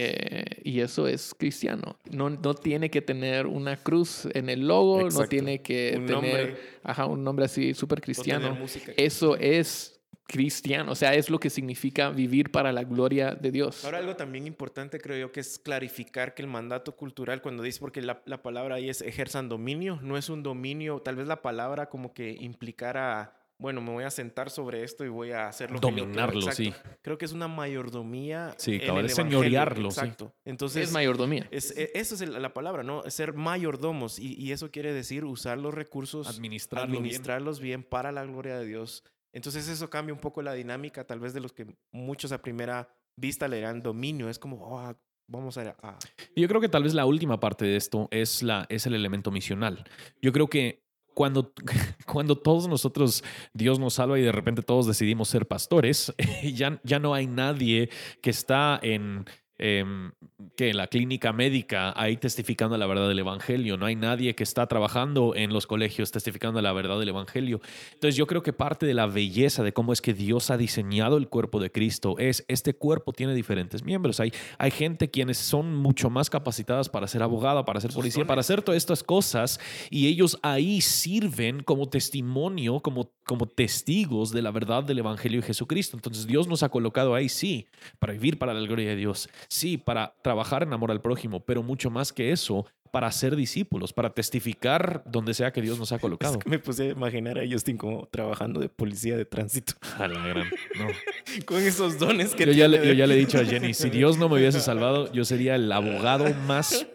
Eh, y eso es cristiano. No, no tiene que tener una cruz en el logo, no tiene que Un tener nombre. ajá, un nombre así súper cristiano. Eso es cristiano, o sea, es lo que significa vivir para la gloria de Dios. Ahora algo también importante creo yo que es clarificar que el mandato cultural cuando dice, porque la, la palabra ahí es ejerzan dominio, no es un dominio, tal vez la palabra como que implicara, bueno, me voy a sentar sobre esto y voy a hacerlo. Dominarlo, sí. Creo que es una mayordomía. Sí, el es señorearlo, sí. Exacto. Entonces, es mayordomía. es, e- eso es la palabra, ¿no? Ser mayordomos. Y, y eso quiere decir usar los recursos, Administrarlo bien. administrarlos bien. para la gloria de Dios. Entonces eso cambia un poco la dinámica, tal vez de los que muchos a primera vista le dan dominio. Es como, "Oh, vamos a... a- Y Yo creo que tal vez la última parte de esto es, la, es el elemento misional. Yo creo que cuando, cuando todos nosotros, Dios nos salva y de repente todos decidimos ser pastores, ya, ya no hay nadie que está en, em, que la clínica médica ahí testificando la verdad del Evangelio. No hay nadie que está trabajando en los colegios testificando la verdad del Evangelio. Entonces yo creo que parte de la belleza de cómo es que Dios ha diseñado el cuerpo de Cristo es, este cuerpo tiene diferentes miembros. Hay, hay gente quienes son mucho más capacitadas para ser abogada, para ser policía, para hacer todas estas cosas y ellos ahí sirven como testimonio, como, como testigos de la verdad del Evangelio de Jesucristo. Entonces Dios nos ha colocado ahí, sí, para vivir para la gloria de Dios, sí, para trabajar en amor al prójimo, pero mucho más que eso, para ser discípulos, para testificar donde sea que Dios nos ha colocado. me puse a imaginar a Justin como trabajando de policía de tránsito. A la gran, no. Con esos dones que yo ya, le, yo ya le he dicho a Jenny, si Dios no me hubiese salvado, yo sería el abogado más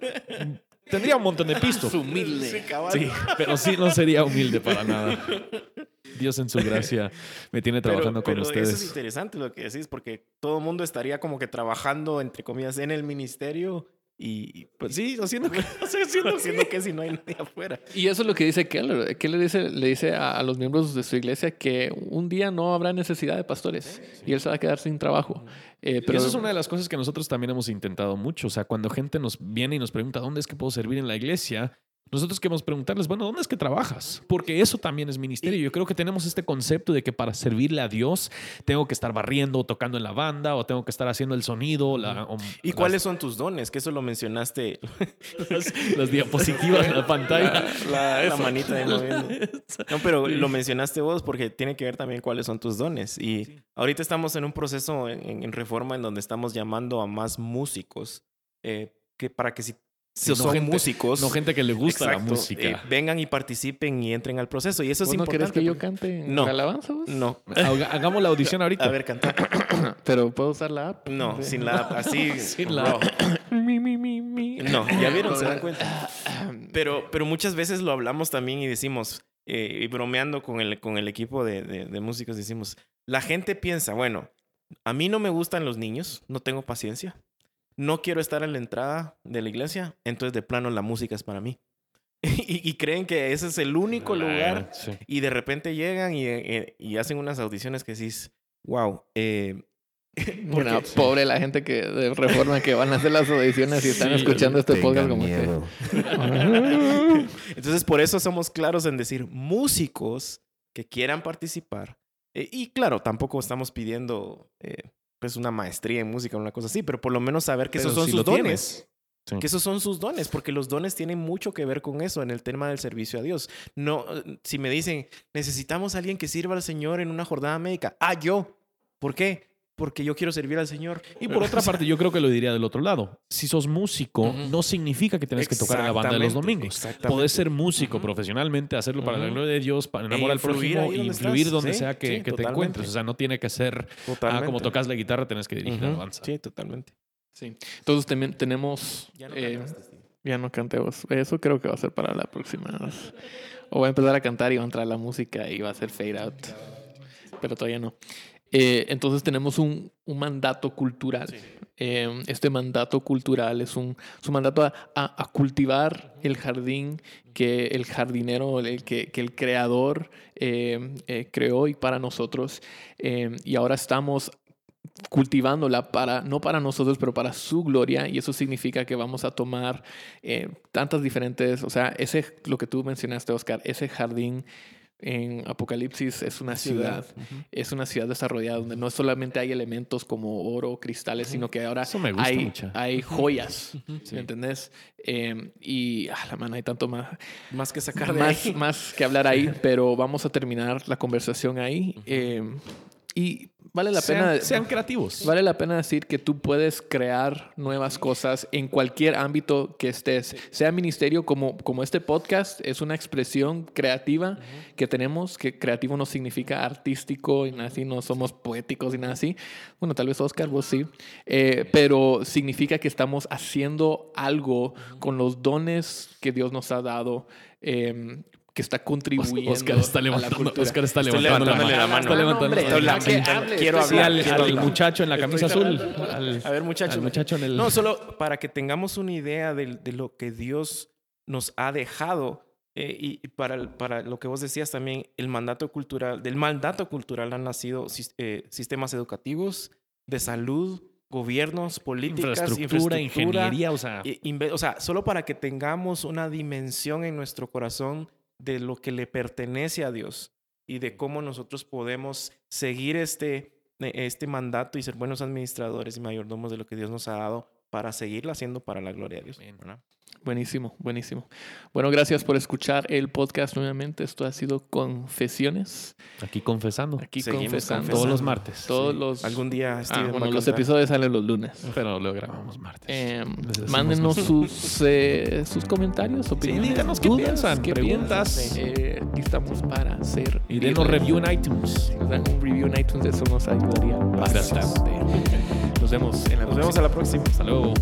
Tendría un montón de pistos. Humilde. Sí, pero sí no sería humilde para nada. Dios en su gracia me tiene trabajando con ustedes. Eso es interesante lo que decís, porque todo el mundo estaría como que trabajando, entre comillas, en el ministerio y pues sí, haciendo que, haciendo, que si no hay nadie afuera. Y eso es lo que dice Keller. Keller dice, le dice a, los miembros de su iglesia que un día no habrá necesidad de pastores y él se va a quedar sin trabajo. Eh, pero eso es una de las cosas que nosotros también hemos intentado mucho. O sea, cuando gente nos viene y nos pregunta dónde es que puedo servir en la iglesia, nosotros queremos preguntarles, bueno, ¿dónde es que trabajas? Porque eso también es ministerio. Yo creo que tenemos este concepto de que para servirle a Dios tengo que estar barriendo o tocando en la banda o tengo que estar haciendo el sonido. ¿Y cuáles son tus dones? Que eso lo mencionaste. las, diapositivas en la pantalla. La, manita de moviendo. No, pero lo mencionaste vos porque tiene que ver también cuáles son tus dones. Y ahorita estamos en un proceso en, reforma en donde estamos llamando a más músicos. Eh, que para que si si son músicos. No gente que le gusta la música. Eh, vengan y participen y entren al proceso. Y eso es importante. ¿No quieres que yo cante no. alabanza? No. Hagamos la audición ahorita. A ver, canta. Pero ¿puedo usar la app? No, sin la app. Así. sin la app. mi, mi, mi, mi. No, ya vieron, se dan cuenta. Pero, pero muchas veces lo hablamos también y decimos, eh, y bromeando con el, con el equipo de, de, de músicos, decimos, la gente piensa, bueno, a mí no me gustan los niños, no tengo paciencia no quiero estar en la entrada de la iglesia, entonces de plano la música es para mí. y, creen que ese es el único lugar y de repente llegan y, y, hacen unas audiciones que decís, wow. Eh, bueno, pobre la gente que de Reforma que van a hacer las audiciones y están escuchando este podcast como que... Entonces por eso somos claros en decir músicos que quieran participar. Eh, y claro, tampoco estamos pidiendo eh, pues una maestría en música, una cosa así, pero por lo menos saber que esos son sus dones. Que esos son sus dones, porque los dones tienen mucho que ver con eso en el tema del servicio a Dios. No, si me dicen, necesitamos a alguien que sirva al Señor en una jornada médica. Ah, yo. ¿Por qué? Porque yo quiero servir al Señor. Y por otra parte, yo creo que lo diría del otro lado. Si sos músico, no significa que tienes que tocar en la banda de los domingos. Puedes ser músico profesionalmente, hacerlo para la gloria de Dios, para enamorar al prójimo y influir donde sea que, te encuentres. O sea, no tiene que ser ah, como tocas la guitarra, tienes que dirigir la alabanza. Sí, totalmente. Sí. Entonces también tenemos. Ya no, eh, ya no cantemos. Eso creo que va a ser para la próxima. O voy a empezar a cantar y va a entrar la música y va a ser fade out. Pero todavía no. Eh, entonces tenemos un, un mandato cultural. Eh, este mandato cultural es un, un mandato a, a, cultivar el jardín que el jardinero, el, que, que el creador eh, creó y para nosotros. y ahora estamos cultivándola para, no para nosotros, pero para su gloria. Y eso significa que vamos a tomar tantas diferentes, o sea, ese, lo que tú mencionaste, Oscar, ese jardín en Apocalipsis es una ciudad, es una ciudad desarrollada donde no solamente hay elementos como oro, cristales, sino que ahora hay, hay joyas, ¿me entendés? Em, y a ah, la mano hay tanto más, más que sacar más, ahí. más que hablar ahí, pero vamos a terminar la conversación ahí. Y vale la pena. Sean creativos. Vale la pena decir que tú puedes crear nuevas cosas en cualquier ámbito que estés. Sea ministerio como, como este podcast, es una expresión creativa que tenemos, que creativo no significa artístico y nada así, no somos poéticos y nada así. Bueno, tal vez Oscar, vos sí. Eh, pero significa que estamos haciendo algo con los dones que Dios nos ha dado. Eh, que está contribuyendo Oscar está levantando, a la Oscar está levantando la, mano. Está levantando la mano. Quiero hablar al, muchacho en la camisa azul. a ver, muchacho. muchacho en el... No, solo para que tengamos una idea de, de lo que Dios nos ha dejado eh, y para, para lo que vos decías también, el mandato cultural, del mandato cultural han nacido eh, sistemas educativos, de salud, gobiernos, políticas, infraestructura, ingeniería, o sea. O sea, solo para que tengamos una dimensión en nuestro corazón de lo que le pertenece a Dios y de cómo nosotros podemos seguir este, este mandato y ser buenos administradores y mayordomos de lo que Dios nos ha dado para seguirlo haciendo para la gloria de Dios. Buenísimo, buenísimo. Bueno, gracias por escuchar el podcast nuevamente. Esto ha sido Confesiones. Aquí confesando. Aquí confesando. Todos los martes. Todos los. Algún día. Ah, bueno, los episodios salen los lunes. Pero lo grabamos martes. Eh, mándenos sus, eh, sus comentarios, opiniones. Sí, díganos qué piensan, qué preguntas. Eh, aquí estamos para hacer. Y denos review en iTunes. Si nos dan un review en iTunes, eso nos ayudaría bastante. Nos vemos en la Nos vemos a la próxima. Hasta luego.